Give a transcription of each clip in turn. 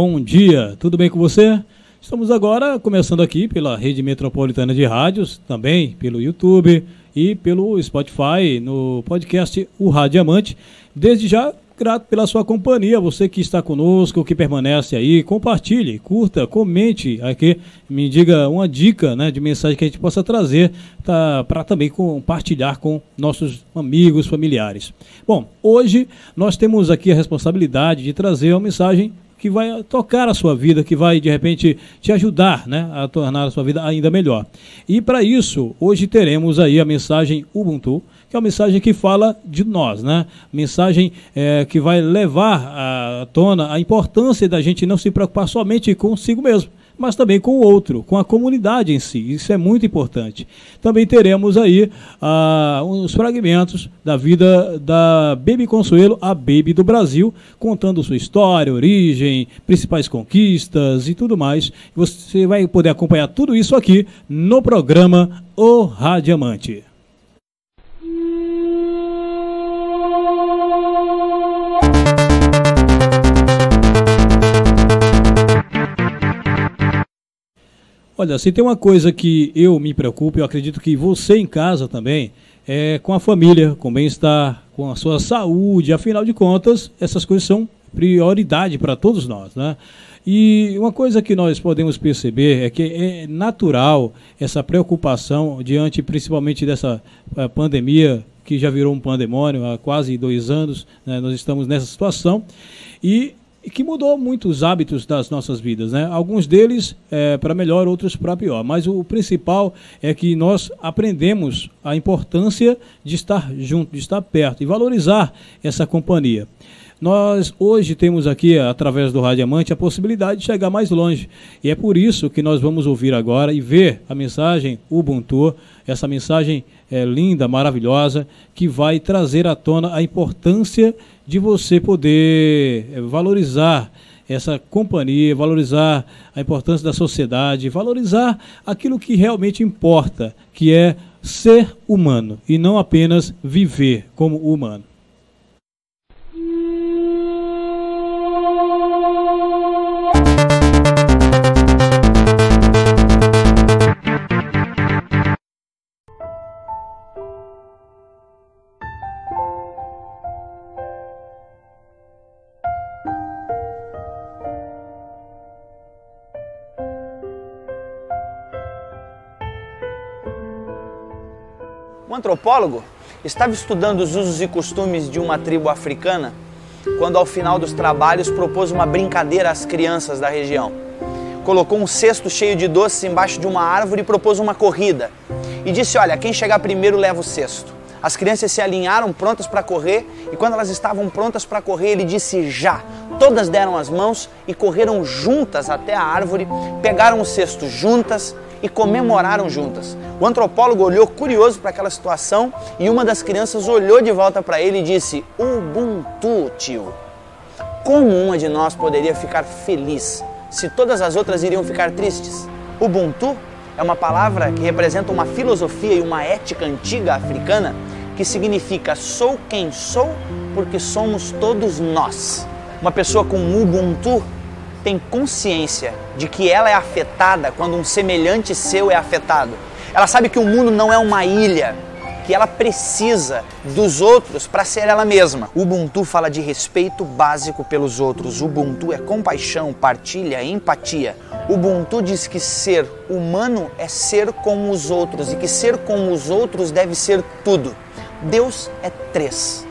bom dia, tudo bem com você? Estamos agora começando aqui pela Rede Metropolitana de Rádios, também pelo YouTube e pelo Spotify, no podcast O Radiamante. Desde já, grato pela sua companhia, você que está conosco, que permanece aí, compartilhe, curta, comente aqui, me diga uma dica né, de mensagem que a gente possa trazer tá, para também compartilhar com nossos amigos, familiares. Bom, hoje nós temos aqui a responsabilidade de trazer uma mensagem que vai tocar a sua vida, que vai de repente te ajudar né, a tornar a sua vida ainda melhor. E para isso, hoje teremos aí a mensagem Ubuntu, que é uma mensagem que fala de nós, né? Mensagem é, que vai levar à tona a importância da gente não se preocupar somente consigo mesmo mas também com o outro, com a comunidade em si. Isso é muito importante. Também teremos aí ah, uns fragmentos da vida da Baby Consuelo, a Baby do Brasil, contando sua história, origem, principais conquistas e tudo mais. Você vai poder acompanhar tudo isso aqui no programa O Radiamante. Olha, se tem uma coisa que eu me preocupo, eu acredito que você em casa também, é com a família, com o bem-estar, com a sua saúde. Afinal de contas, essas coisas são prioridade para todos nós, né? E uma coisa que nós podemos perceber é que é natural essa preocupação diante principalmente dessa eh, pandemia que já virou um pandemônio há quase dois anos, né? nós estamos nessa situação. E e que mudou muito os hábitos das nossas vidas, né? Alguns deles é, para melhor, outros para pior. Mas o principal é que nós aprendemos a importância de estar junto, de estar perto e valorizar essa companhia. Nós hoje temos aqui, através do Radiamante, a possibilidade de chegar mais longe. E é por isso que nós vamos ouvir agora e ver a mensagem Ubuntu, essa mensagem é, linda, maravilhosa, que vai trazer à tona a importância de você poder eh, valorizar essa companhia, valorizar a importância da sociedade, valorizar aquilo que realmente importa, que é ser humano e não apenas viver como humano. Antropólogo estava estudando os usos e costumes de uma tribo africana quando, ao final dos trabalhos, propôs uma brincadeira às crianças da região. Colocou um cesto cheio de doces embaixo de uma árvore e propôs uma corrida. E disse: Olha, quem chegar primeiro leva o cesto. As crianças se alinharam prontas para correr e, quando elas estavam prontas para correr, ele disse: Já. Todas deram as mãos e correram juntas até a árvore, pegaram o cesto juntas e comemoraram juntas. O antropólogo olhou curioso para aquela situação e uma das crianças olhou de volta para ele e disse: Ubuntu, tio. Como uma de nós poderia ficar feliz se todas as outras iriam ficar tristes? Ubuntu é uma palavra que representa uma filosofia e uma ética antiga africana que significa sou quem sou porque somos todos nós. Uma pessoa com Ubuntu tem consciência de que ela é afetada quando um semelhante seu é afetado. Ela sabe que o mundo não é uma ilha, que ela precisa dos outros para ser ela mesma. Ubuntu fala de respeito básico pelos outros. Ubuntu é compaixão, partilha, empatia. Ubuntu diz que ser humano é ser como os outros e que ser como os outros deve ser tudo. Deus é três.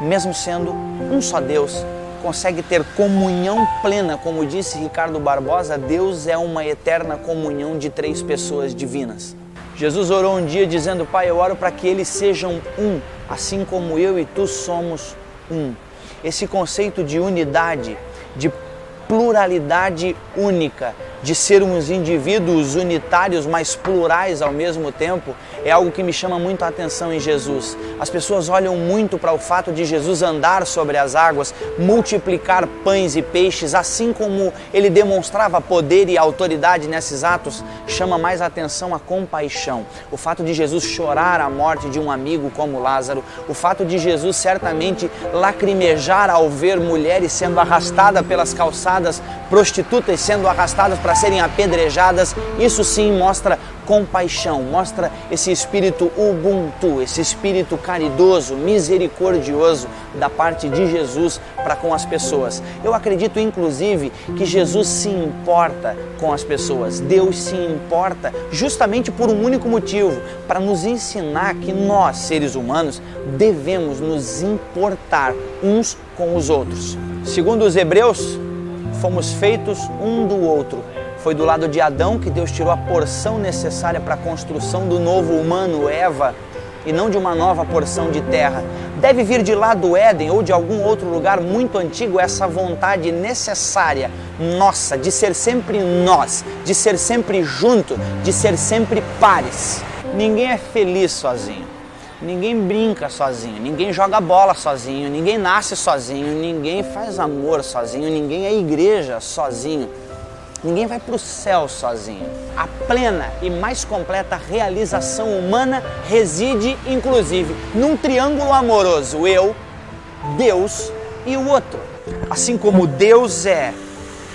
Mesmo sendo um só Deus, consegue ter comunhão plena, como disse Ricardo Barbosa, Deus é uma eterna comunhão de três pessoas divinas. Jesus orou um dia dizendo: Pai, eu oro para que eles sejam um, assim como eu e tu somos um. Esse conceito de unidade, de pluralidade única, de sermos indivíduos unitários, mas plurais ao mesmo tempo, é algo que me chama muito a atenção em Jesus. As pessoas olham muito para o fato de Jesus andar sobre as águas, multiplicar pães e peixes, assim como ele demonstrava poder e autoridade nesses atos, chama mais atenção a compaixão. O fato de Jesus chorar a morte de um amigo como Lázaro, o fato de Jesus certamente lacrimejar ao ver mulheres sendo arrastadas pelas calçadas, prostitutas sendo arrastadas para serem apedrejadas, isso sim mostra compaixão, mostra esse espírito ubuntu, esse espírito caridoso, misericordioso da parte de Jesus para com as pessoas. Eu acredito inclusive que Jesus se importa com as pessoas. Deus se importa justamente por um único motivo, para nos ensinar que nós, seres humanos, devemos nos importar uns com os outros. Segundo os Hebreus, fomos feitos um do outro foi do lado de Adão que Deus tirou a porção necessária para a construção do novo humano, Eva, e não de uma nova porção de terra. Deve vir de lá do Éden ou de algum outro lugar muito antigo essa vontade necessária nossa de ser sempre nós, de ser sempre junto, de ser sempre pares. Ninguém é feliz sozinho. Ninguém brinca sozinho, ninguém joga bola sozinho, ninguém nasce sozinho, ninguém faz amor sozinho, ninguém é igreja sozinho. Ninguém vai para o céu sozinho. A plena e mais completa realização humana reside, inclusive, num triângulo amoroso: eu, Deus e o outro. Assim como Deus é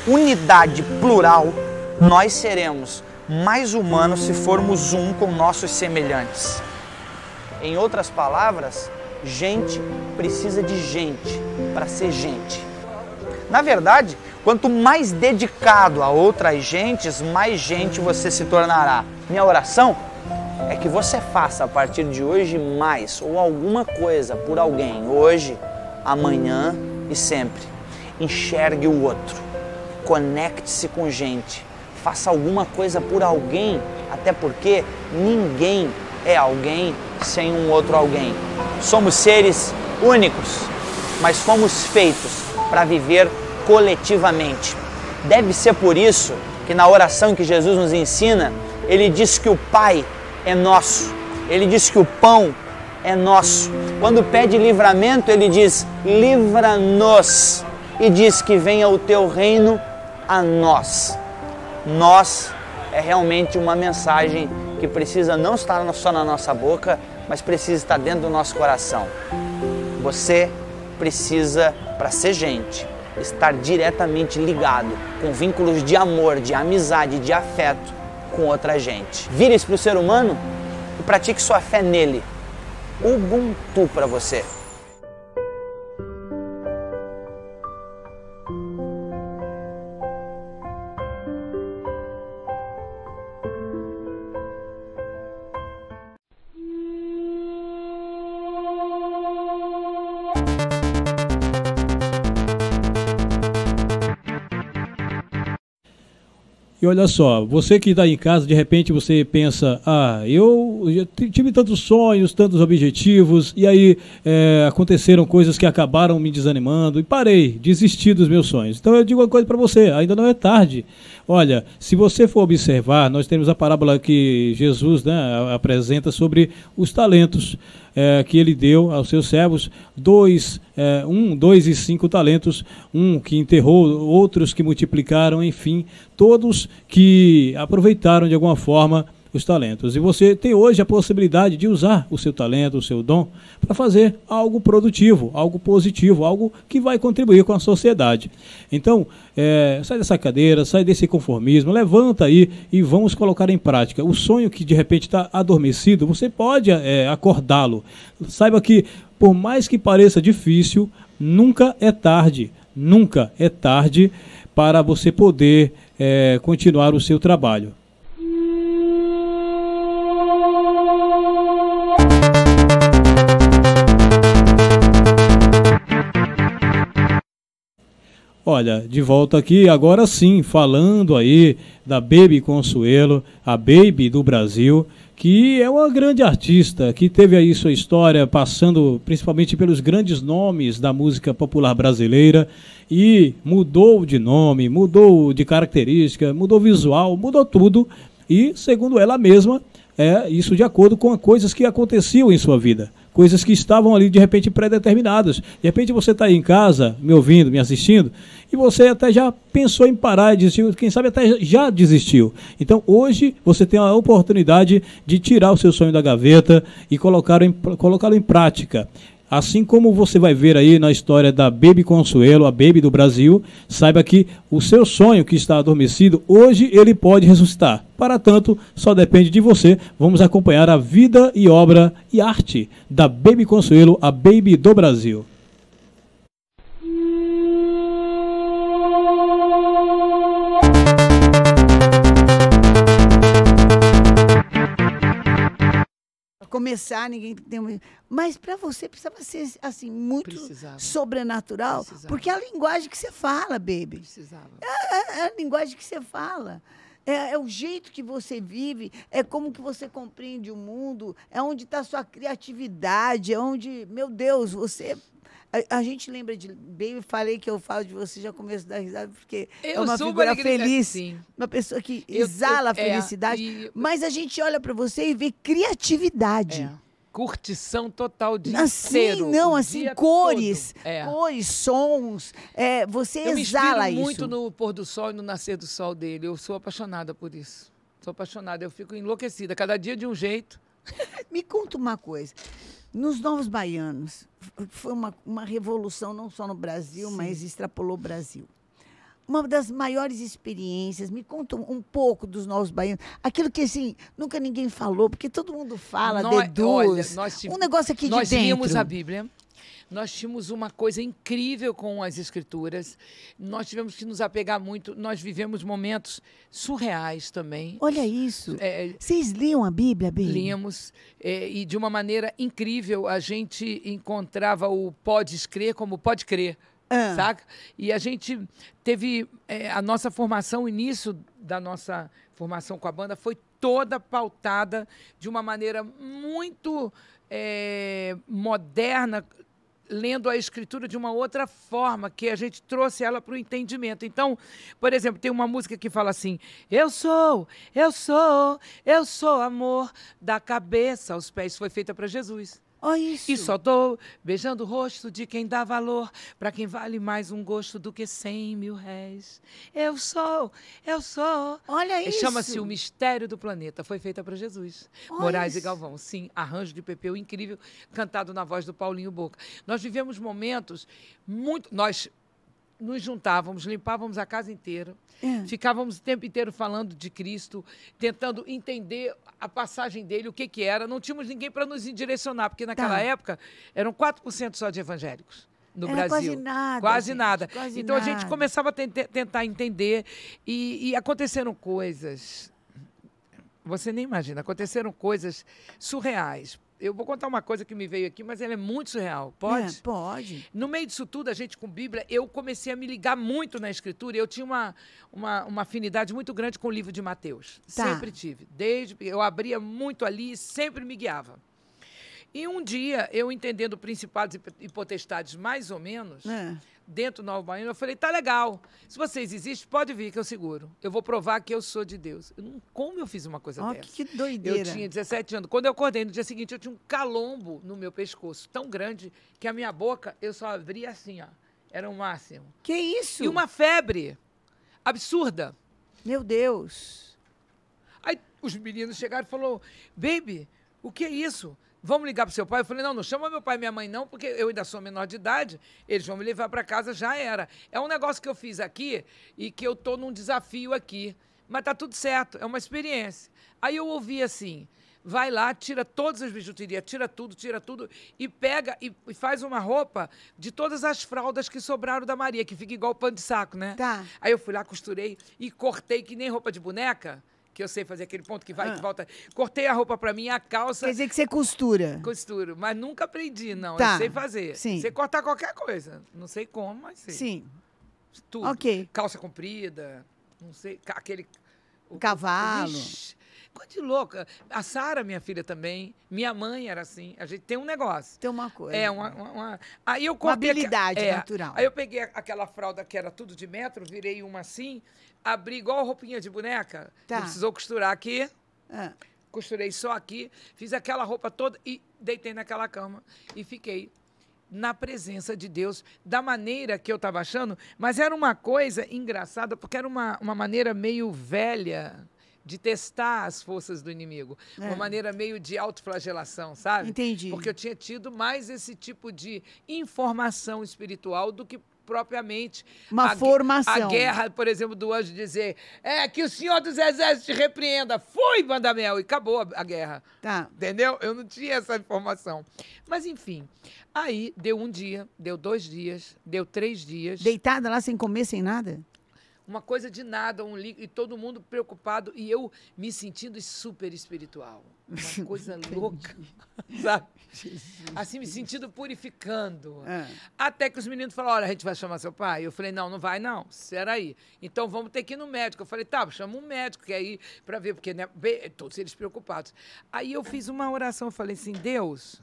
unidade plural, nós seremos mais humanos se formos um com nossos semelhantes. Em outras palavras, gente precisa de gente para ser gente. Na verdade, Quanto mais dedicado a outras gentes, mais gente você se tornará. Minha oração é que você faça a partir de hoje mais ou alguma coisa por alguém, hoje, amanhã e sempre. Enxergue o outro, conecte-se com gente, faça alguma coisa por alguém, até porque ninguém é alguém sem um outro alguém. Somos seres únicos, mas fomos feitos para viver coletivamente. Deve ser por isso que na oração que Jesus nos ensina, ele diz que o Pai é nosso, ele diz que o pão é nosso. Quando pede livramento, ele diz: livra-nos, e diz que venha o teu reino a nós. Nós é realmente uma mensagem que precisa não estar só na nossa boca, mas precisa estar dentro do nosso coração. Você precisa, para ser gente, estar diretamente ligado com vínculos de amor, de amizade, de afeto com outra gente. Vire-se para o ser humano e pratique sua fé nele. Ubuntu para você. E olha só, você que está em casa, de repente você pensa, ah, eu tive tantos sonhos, tantos objetivos, e aí é, aconteceram coisas que acabaram me desanimando, e parei, desisti dos meus sonhos. Então eu digo uma coisa para você, ainda não é tarde. Olha, se você for observar, nós temos a parábola que Jesus né, apresenta sobre os talentos é, que ele deu aos seus servos, dois, é, um, dois e cinco talentos, um que enterrou, outros que multiplicaram, enfim, todos que aproveitaram de alguma forma os talentos. E você tem hoje a possibilidade de usar o seu talento, o seu dom, para fazer algo produtivo, algo positivo, algo que vai contribuir com a sociedade. Então, é, sai dessa cadeira, sai desse conformismo, levanta aí e vamos colocar em prática. O sonho que de repente está adormecido, você pode é, acordá-lo. Saiba que, por mais que pareça difícil, nunca é tarde. Nunca é tarde para você poder é, continuar o seu trabalho. Olha, de volta aqui, agora sim, falando aí da Baby Consuelo, a Baby do Brasil, que é uma grande artista, que teve aí sua história passando principalmente pelos grandes nomes da música popular brasileira e mudou de nome, mudou de característica, mudou visual, mudou tudo e, segundo ela mesma, é isso de acordo com coisas que aconteciam em sua vida coisas que estavam ali de repente pré-determinadas. De repente você está aí em casa, me ouvindo, me assistindo, e você até já pensou em parar e desistiu, quem sabe até já desistiu. Então hoje você tem a oportunidade de tirar o seu sonho da gaveta e colocá-lo em, colocá em prática. Assim como você vai ver aí na história da Baby Consuelo, a Baby do Brasil, saiba que o seu sonho que está adormecido, hoje ele pode ressuscitar. Para tanto, só depende de você. Vamos acompanhar a vida e obra e arte da Baby Consuelo, a Baby do Brasil. Começar, ninguém tem. Mas para você precisava ser assim muito precisava. sobrenatural, precisava. porque é a linguagem que você fala, baby. Precisava. É, é, é a linguagem que você fala. É, é, o jeito que você vive, é como que você compreende o mundo, é onde está a sua criatividade, é onde, meu Deus, você a, a, gente lembra de. Bem, falei que eu falo de você já começo da risada, porque eu é uma figura feliz. Sim. Uma pessoa que eu, exala eu, é, felicidade. E, mas a gente olha para você e vê criatividade. É. Curtição total de assim, inteiro, não, assim, cores, é. cores, sons. É, você eu exala me isso. muito no pôr do sol e no nascer do sol dele. Eu sou apaixonada por isso. Sou apaixonada, eu fico enlouquecida. Cada dia de um jeito. me conta uma coisa. Nos Novos Baianos, foi uma, uma revolução não só no Brasil, Sim. mas extrapolou o Brasil. Uma das maiores experiências, me conta um, pouco dos Novos Baianos. Aquilo que, assim, nunca ninguém falou, porque todo mundo fala, nós, deduz. Olha, nós, um negócio aqui de nós dentro. Nós a Bíblia, nós tínhamos uma coisa incrível com as escrituras. Nós tivemos que nos apegar muito. Nós vivemos momentos surreais também. Olha isso. É, Vocês liam a Bíblia, bem? Líamos. É, e de uma maneira incrível, a gente encontrava o pode crer como pode crer. Ah. Saca? E a gente teve é, a nossa formação, o início da nossa formação com a banda foi toda pautada de uma maneira muito é, moderna, lendo a escritura de uma outra forma, que a gente trouxe ela para o entendimento. Então, por exemplo, tem uma música que fala assim: Eu sou, eu sou, eu sou amor, da cabeça aos pés. Foi feita para Jesus. Oh, isso. E só dou beijando o rosto de quem dá valor, para quem vale mais um gosto do que cem mil réis. Eu sou, eu sou. Olha isso. Chama-se O Mistério do Planeta. Foi feita para Jesus. Olha Moraes isso. e Galvão. Sim, arranjo de Pepeu incrível, cantado na voz do Paulinho Boca. Nós vivemos momentos muito. Nós nos juntávamos, limpávamos a casa inteira, é. ficávamos o tempo inteiro falando de Cristo, tentando entender a passagem dele, o que, que era. Não tínhamos ninguém para nos direcionar, porque naquela tá. época eram 4% só de evangélicos no Brasil. Quase nada. Quase gente, nada. Quase então nada. a gente começava a tentar entender e, e aconteceram coisas. Você nem imagina, aconteceram coisas surreais eu vou contar uma coisa que me veio aqui, mas ela é muito surreal. Pode? É, pode. No meio disso tudo, a gente com Bíblia, eu comecei a me ligar muito na escritura. Eu tinha uma, uma, uma afinidade muito grande com o livro de Mateus. Tá. Sempre tive. Desde eu abria muito ali e sempre me guiava. E um dia, eu entendendo principados e potestades mais ou menos, é dentro do Nova Baiano, eu falei, tá legal. Se vocês existem, pode vir que eu seguro. Eu vou provar que eu sou de Deus. Eu não, como eu fiz uma coisa oh, dessa? Que doideira. Eu tinha 17 anos. Quando eu acordei no dia seguinte, eu tinha um calombo no meu pescoço, tão grande que a minha boca eu só abria assim, ó. Era o máximo. Que isso? E uma febre absurda. Meu Deus. Aí os meninos chegaram e falaram, baby, o que é isso? Vamos ligar para seu pai? Eu falei, não, não chama meu pai e minha mãe, não, porque eu ainda sou menor de idade, eles vão me levar para casa, já era. É um negócio que eu fiz aqui e que eu tô num desafio aqui. Mas tá tudo certo, é uma experiência. Aí eu ouvi assim: vai lá, tira todas as bijuterias, tira tudo, tira tudo, e pega e, e, faz uma roupa de todas as fraldas que sobraram da Maria, que fica igual pano de saco, né? Tá. Aí eu fui lá, costurei e cortei que nem roupa de boneca que eu sei fazer aquele ponto que vai e ah. volta. Cortei a roupa para mim, a calça. Quer dizer que você costura? Costuro, mas nunca aprendi, não. Tá. Eu sei fazer. Sim. Sei cortar qualquer coisa. Não sei como, mas sei. Sim. Tudo. Ok. Calça comprida, não sei, aquele... O, Cavalo. Coisa de louca. A Sara, minha filha também, minha mãe era assim. A gente tem um negócio. Tem uma coisa. É, uma. uma, uma... Aí eu uma habilidade é, natural. Aí eu peguei aquela fralda que era tudo de metro, virei uma assim, abri igual roupinha de boneca. Tá. precisou costurar aqui. Ah. Costurei só aqui, fiz aquela roupa toda e deitei naquela cama e fiquei na presença de Deus, da maneira que eu estava achando, mas era uma coisa engraçada, porque era uma, uma maneira meio velha de testar as forças do inimigo. É. Uma maneira meio de autoflagelação, sabe? Entendi. Porque eu tinha tido mais esse tipo de informação espiritual do que propriamente uma a, formação. A guerra, por exemplo, do anjo dizer: é que o Senhor dos Exércitos te repreenda. Fui, Bandamel, e acabou a, a guerra. Tá. Entendeu? Eu não tinha essa informação. Mas, enfim, aí deu um dia, deu dois dias, deu três dias. Deitada lá sem comer, sem nada? Uma coisa de nada, um li... e todo mundo preocupado e eu me sentindo super espiritual. Uma coisa louca, sabe? Assim, me sentindo purificando. É. Até que os meninos falaram: olha, a gente vai chamar seu pai. Eu falei: não, não vai não. Será aí? Então vamos ter que ir no médico. Eu falei: tá, chama um médico que aí para ver, porque né, todos eles preocupados. Aí eu fiz uma oração, eu falei assim: Deus,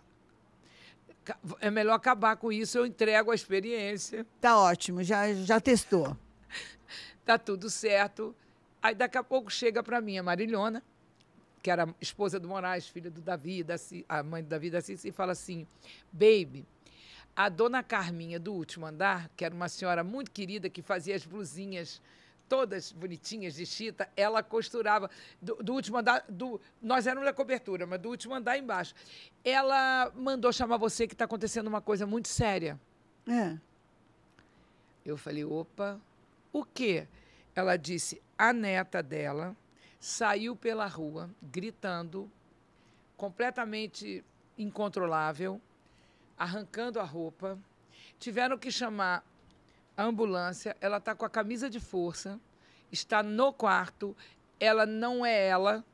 é melhor acabar com isso, eu entrego a experiência. Tá ótimo, já, já testou tá tudo certo. Aí daqui a pouco chega para mim a Marilhona, que era esposa do Moraes, filha do Davi, da a mãe do Davi da e fala assim: Baby, a dona Carminha do último andar, que era uma senhora muito querida que fazia as blusinhas todas bonitinhas de chita, ela costurava do, do último andar, do, nós éramos da cobertura, mas do último andar embaixo. Ela mandou chamar você que está acontecendo uma coisa muito séria. É. Eu falei, opa, o quê? Ela disse: a neta dela saiu pela rua gritando, completamente incontrolável, arrancando a roupa. Tiveram que chamar a ambulância. Ela está com a camisa de força, está no quarto. Ela não é ela.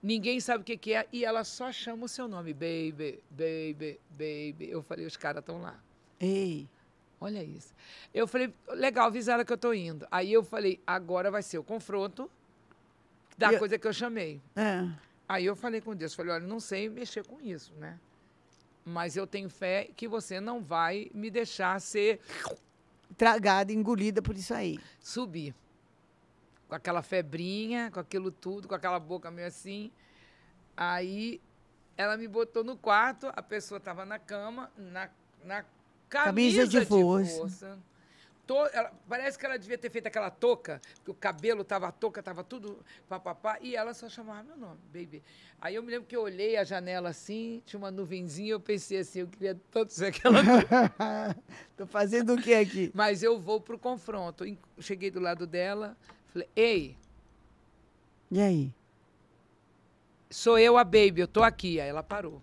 Ninguém sabe o que, que é e ela só chama o seu nome, baby, baby, baby. Eu falei, os caras estão lá. Ei. Olha isso. Eu falei, legal, avisaram que eu tô indo. Aí eu falei, agora vai ser o confronto da eu... coisa que eu chamei. É. Aí eu falei com Deus, falei, olha, não sei mexer com isso, né? Mas eu tenho fé que você não vai me deixar ser tragada, engolida por isso aí. Subir. Com aquela febrinha, com aquilo tudo, com aquela boca meio assim. Aí ela me botou no quarto, a pessoa estava na cama, na, na camisa, camisa de, de força. força. To, ela, parece que ela devia ter feito aquela touca, porque o cabelo tava, a touca tava tudo papapá, e ela só chamava meu nome, baby. Aí eu me lembro que eu olhei a janela assim, tinha uma nuvenzinha, eu pensei assim, eu queria tanto ser aquela. Tô fazendo o que aqui? Mas eu vou pro confronto. Cheguei do lado dela, falei, ei. E aí? Sou eu a baby, eu tô aqui. Aí ela parou.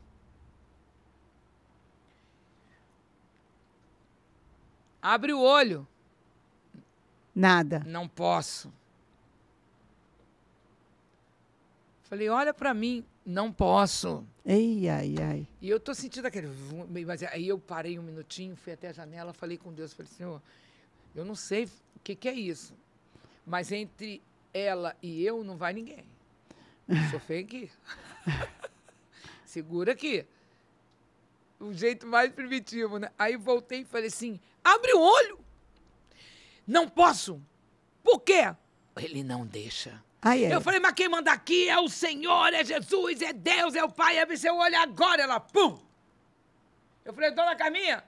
Abre o olho. Nada. Não posso. Falei, olha para mim, não posso. Ei, ai, ai. E eu tô sentindo aquele. Mas aí eu parei um minutinho, fui até a janela, falei com Deus, falei, Senhor, eu não sei o que, que é isso. Mas entre ela e eu não vai ninguém. Sou feio aqui. Segura aqui. O jeito mais primitivo, né? Aí voltei e falei assim: Abre o olho. Não posso. Por quê? Ele não deixa. Ai, ai. Eu falei, mas quem manda aqui é o Senhor, é Jesus, é Deus, é o Pai. Abre seu olho agora. Ela, pum. Eu falei, dona Caminha,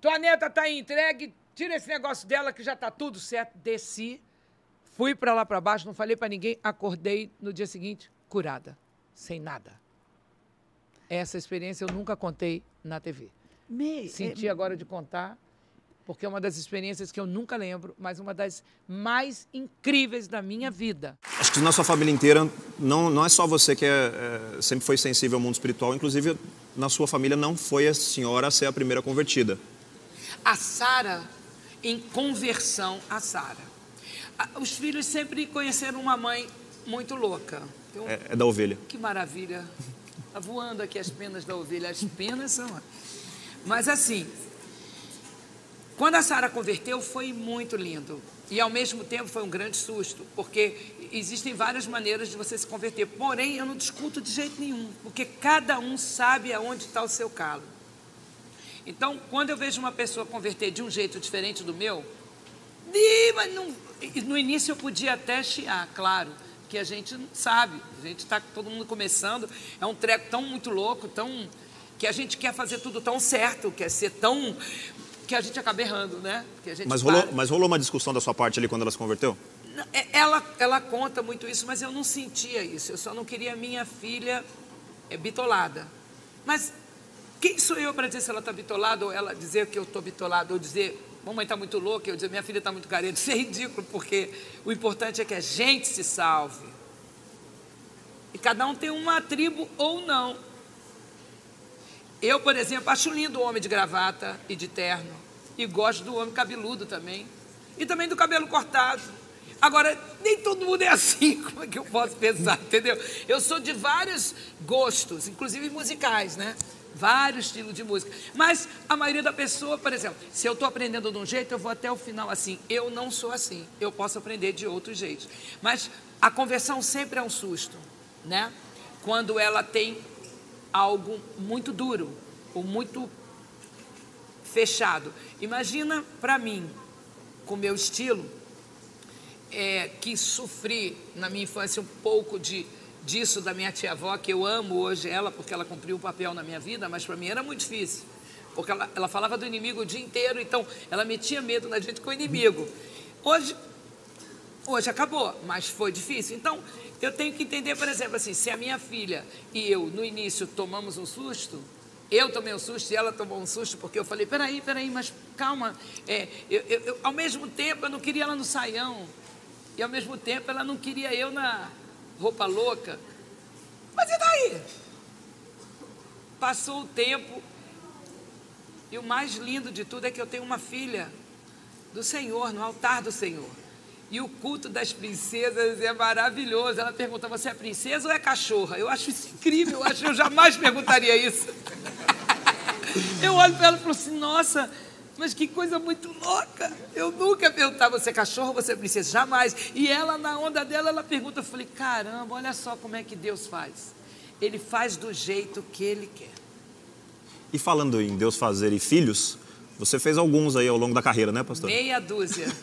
tua neta tá entregue, tira esse negócio dela que já tá tudo certo. Desci, fui para lá para baixo, não falei para ninguém, acordei no dia seguinte curada, sem nada. Essa experiência eu nunca contei na TV. Me, Senti é... agora de contar, porque é uma das experiências que eu nunca lembro, mas uma das mais incríveis da minha vida. Acho que na sua família inteira, não, não é só você que é, é, sempre foi sensível ao mundo espiritual, inclusive na sua família não foi a senhora a ser a primeira convertida. A Sara, em conversão a Sara. Os filhos sempre conheceram uma mãe muito louca. Então, é, é da ovelha. Que maravilha. Está voando aqui as penas da ovelha. As penas são. Mas assim, quando a Sara converteu, foi muito lindo. E ao mesmo tempo foi um grande susto, porque existem várias maneiras de você se converter. Porém, eu não discuto de jeito nenhum, porque cada um sabe aonde está o seu calo. Então, quando eu vejo uma pessoa converter de um jeito diferente do meu, no início eu podia até chiar, claro, que a gente não sabe, a gente está todo mundo começando, é um treco tão muito louco, tão que a gente quer fazer tudo tão certo, quer ser tão que a gente acaba errando, né? mas, rolou, mas rolou uma discussão da sua parte ali quando ela se converteu? É, ela, ela conta muito isso, mas eu não sentia isso. Eu só não queria minha filha é, bitolada. Mas quem sou eu para dizer se ela está bitolada ou ela dizer que eu estou bitolada ou dizer mamãe está muito louca, eu dizer minha filha está muito carente? Isso é ridículo, porque o importante é que a gente se salve. E cada um tem uma tribo ou não. Eu, por exemplo, acho lindo o homem de gravata e de terno. E gosto do homem cabeludo também. E também do cabelo cortado. Agora, nem todo mundo é assim, como é que eu posso pensar, entendeu? Eu sou de vários gostos, inclusive musicais, né? Vários estilos de música. Mas a maioria da pessoa, por exemplo, se eu estou aprendendo de um jeito, eu vou até o final assim. Eu não sou assim. Eu posso aprender de outros jeitos. Mas a conversão sempre é um susto, né? Quando ela tem algo muito duro ou muito fechado. Imagina para mim, com meu estilo, é, que sofri na minha infância um pouco de disso da minha tia-avó, que eu amo hoje ela, porque ela cumpriu um papel na minha vida, mas para mim era muito difícil. Porque ela, ela falava do inimigo o dia inteiro, então ela metia medo na gente com o inimigo. Hoje, hoje acabou, mas foi difícil. Então, eu tenho que entender, por exemplo, assim, se a minha filha e eu, no início, tomamos um susto, eu tomei um susto e ela tomou um susto, porque eu falei, peraí, peraí, mas calma. É, eu, eu, eu, ao mesmo tempo, eu não queria ela no saião. E ao mesmo tempo, ela não queria eu na roupa louca. Mas e daí? Passou o tempo. E o mais lindo de tudo é que eu tenho uma filha do Senhor, no altar do Senhor. E o culto das princesas é maravilhoso. Ela pergunta: você é princesa ou é cachorra? Eu acho isso incrível. Eu acho eu jamais perguntaria isso. Eu olho para ela e falo assim: nossa, mas que coisa muito louca. Eu nunca perguntava: você é cachorro ou você é princesa? Jamais. E ela, na onda dela, ela pergunta. Eu falei: caramba, olha só como é que Deus faz. Ele faz do jeito que ele quer. E falando em Deus fazer e filhos, você fez alguns aí ao longo da carreira, né, pastor? Meia dúzia.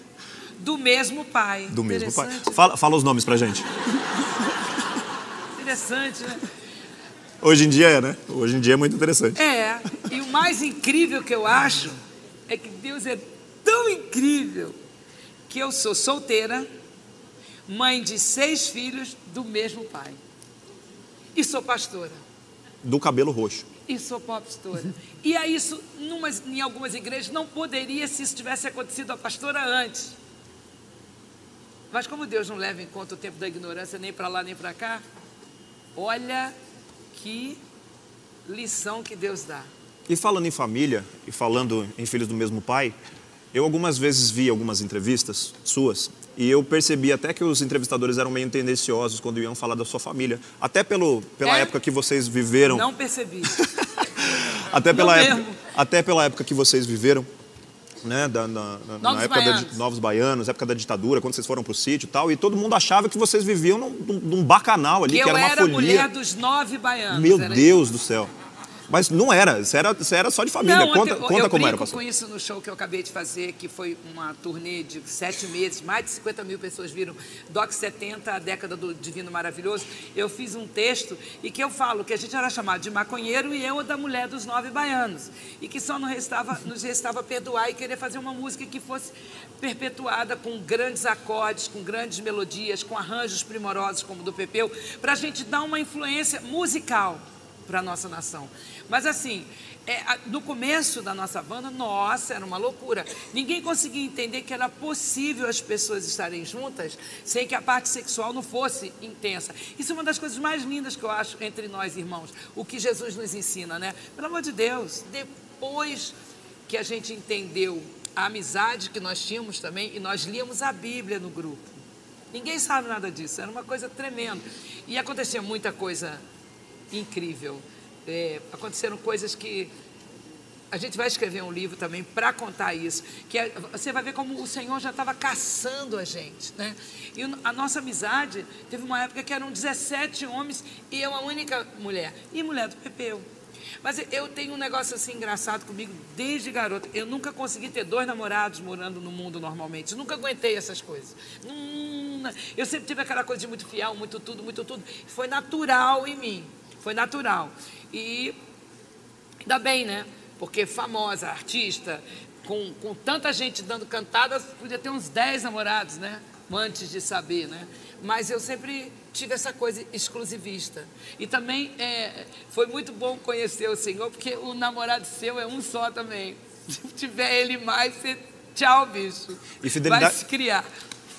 Do mesmo pai. Do mesmo pai. Fala, fala os nomes pra gente. Interessante, né? Hoje em dia é, né? Hoje em dia é muito interessante. É. E o mais incrível que eu acho é que Deus é tão incrível que eu sou solteira, mãe de seis filhos do mesmo pai. E sou pastora. Do cabelo roxo. E sou pastora. E aí isso, numas, em algumas igrejas, não poderia se isso tivesse acontecido a pastora antes. Mas como Deus não leva em conta o tempo da ignorância nem para lá nem para cá, olha que lição que Deus dá. E falando em família e falando em filhos do mesmo pai, eu algumas vezes vi algumas entrevistas suas e eu percebi até que os entrevistadores eram meio tendenciosos quando iam falar da sua família. Até pelo, pela é? época que vocês viveram. Não percebi. até, pela época, até pela época que vocês viveram né, da, na, época baianos. da Novos Baianos, época da ditadura, quando vocês foram para o sítio e tal, e todo mundo achava que vocês viviam num, num bacanal ali, que, que era uma folia. Eu era mulher dos nove baianos. Meu Deus isso. do céu. Mas não era, isso era, isso era só de família. Não, conta, eu, conta eu como era, pastor. com isso no show que eu acabei de fazer, que foi uma turnê de sete meses, mais de 50 mil pessoas viram Doc 70, a década do Divino Maravilhoso. Eu fiz um texto e que eu falo que a gente era chamado de maconheiro e eu da mulher dos nove baianos. E que só nos restava, nos restava perdoar e querer fazer uma música que fosse perpetuada com grandes acordes, com grandes melodias, com arranjos primorosos como o do Pepeu, para a gente dar uma influência musical para a nossa nação. Mas assim, é, no começo da nossa banda, nossa, era uma loucura. Ninguém conseguia entender que era possível as pessoas estarem juntas sem que a parte sexual não fosse intensa. Isso é uma das coisas mais lindas que eu acho entre nós, irmãos. O que Jesus nos ensina, né? Pelo amor de Deus, depois que a gente entendeu a amizade que nós tínhamos também, e nós líamos a Bíblia no grupo. Ninguém sabe nada disso, era uma coisa tremenda. E acontecia muita coisa incrível. É, aconteceram coisas que a gente vai escrever um livro também para contar isso. Que é, você vai ver como o Senhor já estava caçando a gente. Né? E a nossa amizade teve uma época que eram 17 homens e eu a única mulher. E mulher do Pepeu. Mas eu tenho um negócio assim engraçado comigo desde garota. Eu nunca consegui ter dois namorados morando no mundo normalmente. Nunca aguentei essas coisas. Eu sempre tive aquela coisa de muito fiel, muito tudo, muito tudo. Foi natural em mim. Foi natural. E ainda bem, né? Porque famosa, artista, com, com tanta gente dando cantadas, podia ter uns 10 namorados, né? Antes de saber, né? Mas eu sempre tive essa coisa exclusivista. E também é, foi muito bom conhecer o Senhor, porque o namorado seu é um só também. Se tiver ele mais, você, tchau, bicho. E fidelidade... Vai se criar.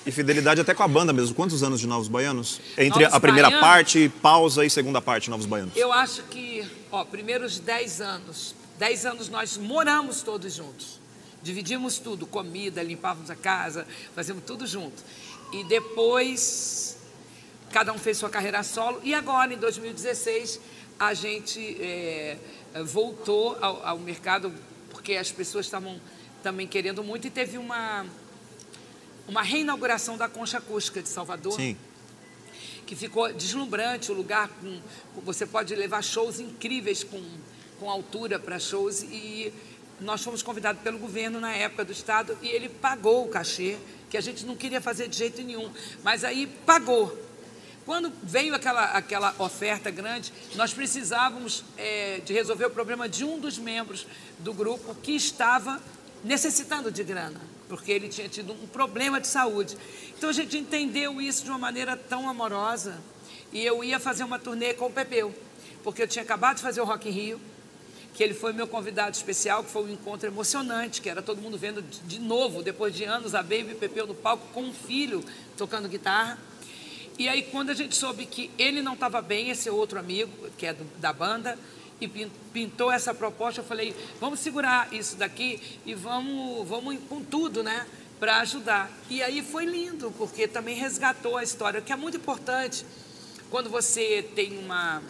E fidelidade até com a banda mesmo. Quantos anos de Novos Baianos? Entre Novos a primeira Baianos, parte, pausa e segunda parte, Novos Baianos. Eu acho que, ó, primeiros 10 anos. 10 anos nós moramos todos juntos. Dividimos tudo, comida, limpávamos a casa, fazíamos tudo junto. E depois cada um fez sua carreira solo. E agora, em 2016, a gente é, voltou ao, ao, mercado porque as pessoas estavam também querendo muito e teve uma, uma reinauguração da Concha Acústica de Salvador. Sim. Que ficou deslumbrante o lugar. Com, você pode levar shows incríveis com, com altura para shows. E nós fomos convidados pelo governo na época do Estado e ele pagou o cachê, que a gente não queria fazer de jeito nenhum. Mas aí pagou. Quando veio aquela, aquela oferta grande, nós precisávamos é, de resolver o problema de um dos membros do grupo que estava necessitando de grana, porque ele tinha tido um problema de saúde. Então a gente entendeu isso de uma maneira tão amorosa e eu ia fazer uma turnê com o Pepeu, porque eu tinha acabado de fazer o Rock in Rio, que ele foi meu convidado especial, que foi um encontro emocionante, que era todo mundo vendo de novo, depois de anos, a Baby Pepeu no palco com um filho tocando guitarra. E aí, quando a gente soube que ele não estava bem, esse outro amigo, que é do, da banda, e pintou essa proposta, eu falei, vamos segurar isso daqui e vamos, vamos com tudo, né? Para ajudar. E aí foi lindo, porque também resgatou a história, que é muito importante quando você tem uma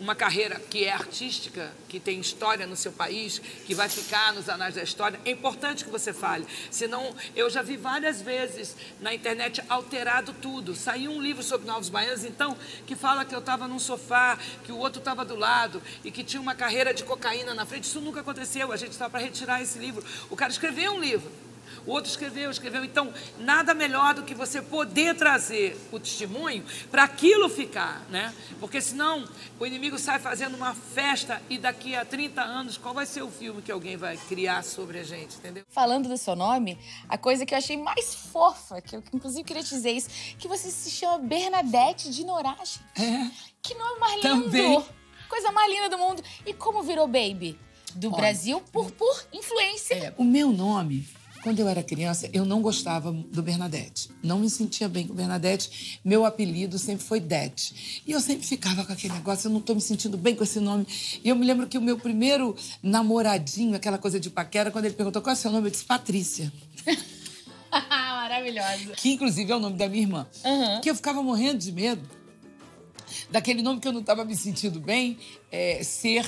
uma carreira que é artística, que tem história no seu país, que vai ficar nos anais da história, é importante que você fale. Senão, eu já vi várias vezes na internet alterado tudo. Saiu um livro sobre Novos Baianos, então, que fala que eu estava num sofá, que o outro estava do lado e que tinha uma carreira de cocaína na frente. Isso nunca aconteceu. A gente estava para retirar esse livro. O cara escreveu um livro outro escreveu, escreveu. Então, nada melhor do que você poder trazer o testemunho para aquilo ficar, né? Porque senão o inimigo sai fazendo uma festa e daqui a 30 anos, qual vai ser o filme que alguém vai criar sobre a gente, entendeu? Falando do seu nome, a coisa que eu achei mais fofa, que eu inclusive queria te dizer isso, que você se chama Bernadette de Norage. É. Que nome mais lindo! Também. Coisa mais linda do mundo. E como virou Baby? Do Olha, Brasil por, por influência. É, o meu nome quando eu era criança, eu não gostava do Bernadette. Não me sentia bem com Bernadette. Meu apelido sempre foi Det. E eu sempre ficava com aquele negócio, eu não estou me sentindo bem com esse nome. E eu me lembro que o meu primeiro namoradinho, aquela coisa de paquera, quando ele perguntou qual é o seu nome, eu disse Patrícia. Maravilhosa. Que, inclusive, é o nome da minha irmã. Uhum. Que eu ficava morrendo de medo daquele nome que eu não estava me sentindo bem, é, ser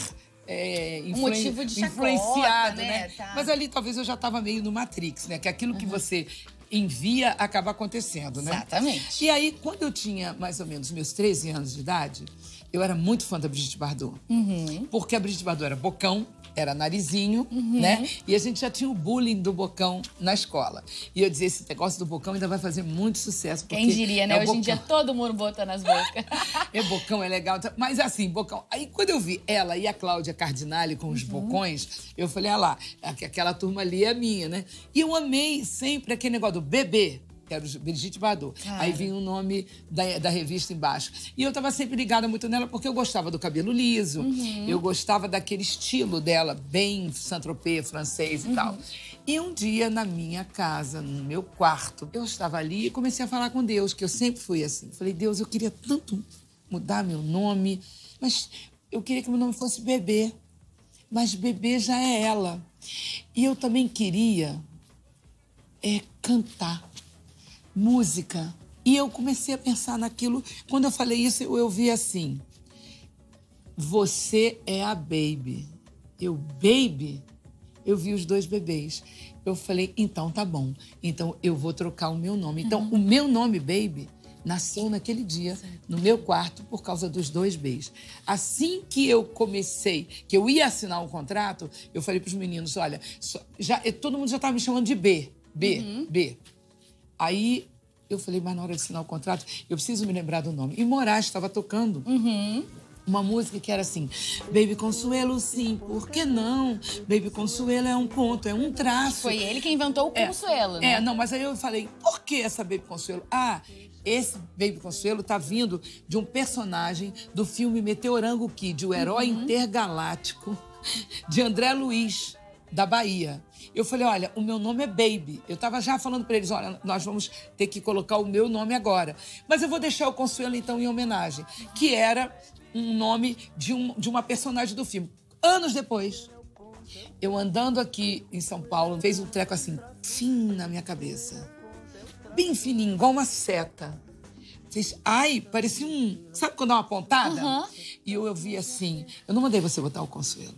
é, um motivo de chacota, influenciado, né? né? Tá. Mas ali talvez eu já estava meio no Matrix, né? Que aquilo uhum. que você envia acaba acontecendo, né? Exatamente. E aí, quando eu tinha mais ou menos meus 13 anos de idade, eu era muito fã da Brigitte Bardot. Uhum. Porque a Brigitte Bardot era bocão, era narizinho, uhum. né? E a gente já tinha o bullying do bocão na escola. E eu dizia, esse negócio do bocão ainda vai fazer muito sucesso. Quem diria, né? É Hoje bocão. em dia todo mundo bota nas bocas. é bocão, é legal. Mas assim, bocão. Aí quando eu vi ela e a Cláudia Cardinale com os uhum. bocões, eu falei, ah lá, aquela turma ali é minha, né? E eu amei sempre aquele negócio do bebê que era o Brigitte Bardot. Cara. Aí vinha o nome da, da revista embaixo. E eu estava sempre ligada muito nela porque eu gostava do cabelo liso, uhum. eu gostava daquele estilo dela, bem Saint-Tropez, francês e uhum. tal. E um dia, na minha casa, no meu quarto, eu estava ali e comecei a falar com Deus, que eu sempre fui assim. Falei, Deus, eu queria tanto mudar meu nome, mas eu queria que meu nome fosse Bebê. Mas Bebê já é ela. E eu também queria é, cantar música. E eu comecei a pensar naquilo. Quando eu falei isso, eu, eu vi assim: Você é a baby. Eu, baby? eu vi os dois bebês. Eu falei, então tá bom. Então eu vou trocar o meu nome. Então, uhum. o meu nome, Baby, nasceu naquele dia, certo. no meu quarto, por causa dos dois Bs. Assim que eu comecei, que eu ia assinar o contrato, eu falei para os meninos: olha, já, todo mundo já estava me chamando de B. B, uhum. B. Aí eu falei, mas na hora de assinar o contrato, eu preciso me lembrar do nome. E Moraes estava tocando. Uhum uma música que era assim: Baby Consuelo, sim, por que não? Baby Consuelo é um ponto, é um traço. Foi ele que inventou o é, Consuelo, é, né? É, não, mas aí eu falei: por que essa Baby Consuelo? Ah, esse Baby Consuelo tá vindo de um personagem do filme Meteorango Kid, o herói uhum. intergaláctico de André Luiz, da Bahia. Eu falei, olha, o meu nome é Baby. Eu estava já falando para eles, olha, nós vamos ter que colocar o meu nome agora. Mas eu vou deixar o Consuelo, então, em homenagem. Que era um nome de, um, de uma personagem do filme. Anos depois, eu andando aqui em São Paulo, fez um treco assim, fim na minha cabeça. Bem fininho, igual uma seta. Fez, ai, parecia um. Sabe quando dá uma pontada? Uhum. E eu, eu vi assim. Eu não mandei você botar o consuelo.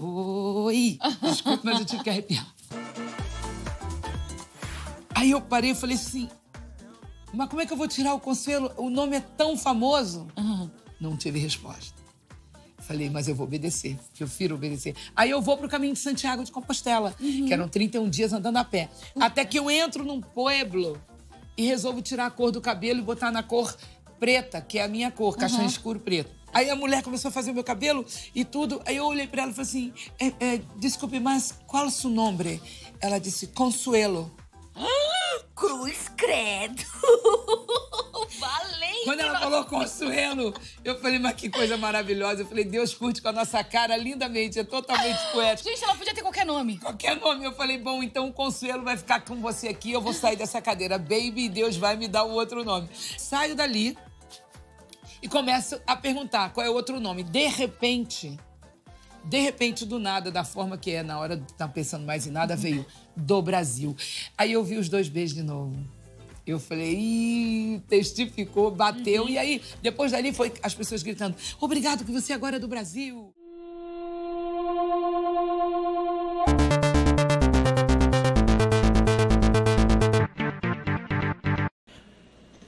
Oi! Desculpa, mas eu tive que arrepiar. Aí eu parei e falei assim: mas como é que eu vou tirar o consuelo? O nome é tão famoso. Uhum. Não tive resposta. Falei, mas eu vou obedecer, prefiro obedecer. Aí eu vou para o caminho de Santiago de Compostela, uhum. que eram 31 dias andando a pé. Uhum. Até que eu entro num pueblo e resolvo tirar a cor do cabelo e botar na cor preta, que é a minha cor, castanho escuro preto. Aí a mulher começou a fazer o meu cabelo e tudo. Aí eu olhei para ela e falei assim: é, é, desculpe, mas qual é o seu nome? Ela disse: Consuelo. Cruz credo. Valente! Quando ela falou Consuelo, eu falei, mas que coisa maravilhosa. Eu falei, Deus curte com a nossa cara lindamente, é totalmente poético. Gente, ela podia ter qualquer nome. Qualquer nome. Eu falei, bom, então o Consuelo vai ficar com você aqui, eu vou sair dessa cadeira. Baby, Deus vai me dar um outro nome. Saio dali e começo a perguntar qual é o outro nome. De repente, de repente, do nada, da forma que é, na hora de estar pensando mais em nada, veio do Brasil. Aí eu vi os dois beijos de novo. Eu falei, Ih, testificou, bateu. Uhum. E aí, depois dali, foi as pessoas gritando: Obrigado que você agora é do Brasil.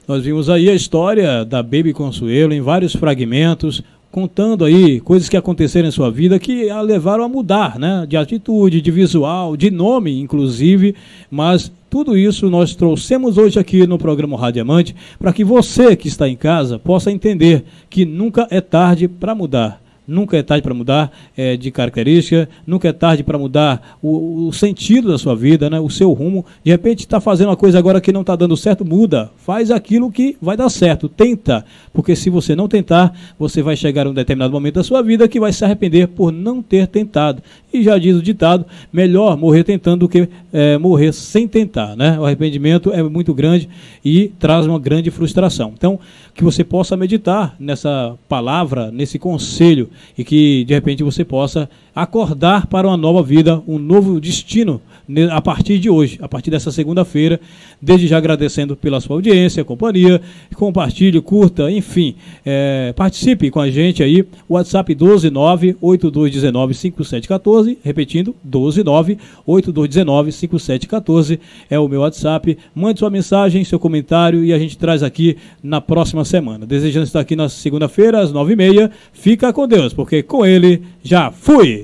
Nós vimos aí a história da Baby Consuelo em vários fragmentos, contando aí coisas que aconteceram em sua vida que a levaram a mudar, né? De atitude, de visual, de nome, inclusive, mas tudo isso nós trouxemos hoje aqui no programa Rádio Amante para que você que está em casa possa entender que nunca é tarde para mudar. Nunca é tarde para mudar é, de característica, nunca é tarde para mudar o, o, sentido da sua vida, né, o seu rumo. De repente está fazendo uma coisa agora que não está dando certo, muda. Faz aquilo que vai dar certo. Tenta. Porque se você não tentar, você vai chegar a um determinado momento da sua vida que vai se arrepender por não ter tentado. E já diz o ditado: melhor morrer tentando do que é, morrer sem tentar. Né? O arrependimento é muito grande e traz uma grande frustração. Então, que você possa meditar nessa palavra, nesse conselho e que de repente você possa acordar para uma nova vida, um novo destino a partir de hoje, a partir dessa segunda-feira. Desde já agradecendo pela sua audiência, companhia, compartilhe, curta, enfim, é, participe com a gente aí. WhatsApp 12982195714, repetindo, 12982195714 é o meu WhatsApp. Mande sua mensagem, seu comentário e a gente traz aqui na próxima semana. Desejando estar aqui na segunda-feira, às nove e meia. Fica com Deus, porque com ele já fui!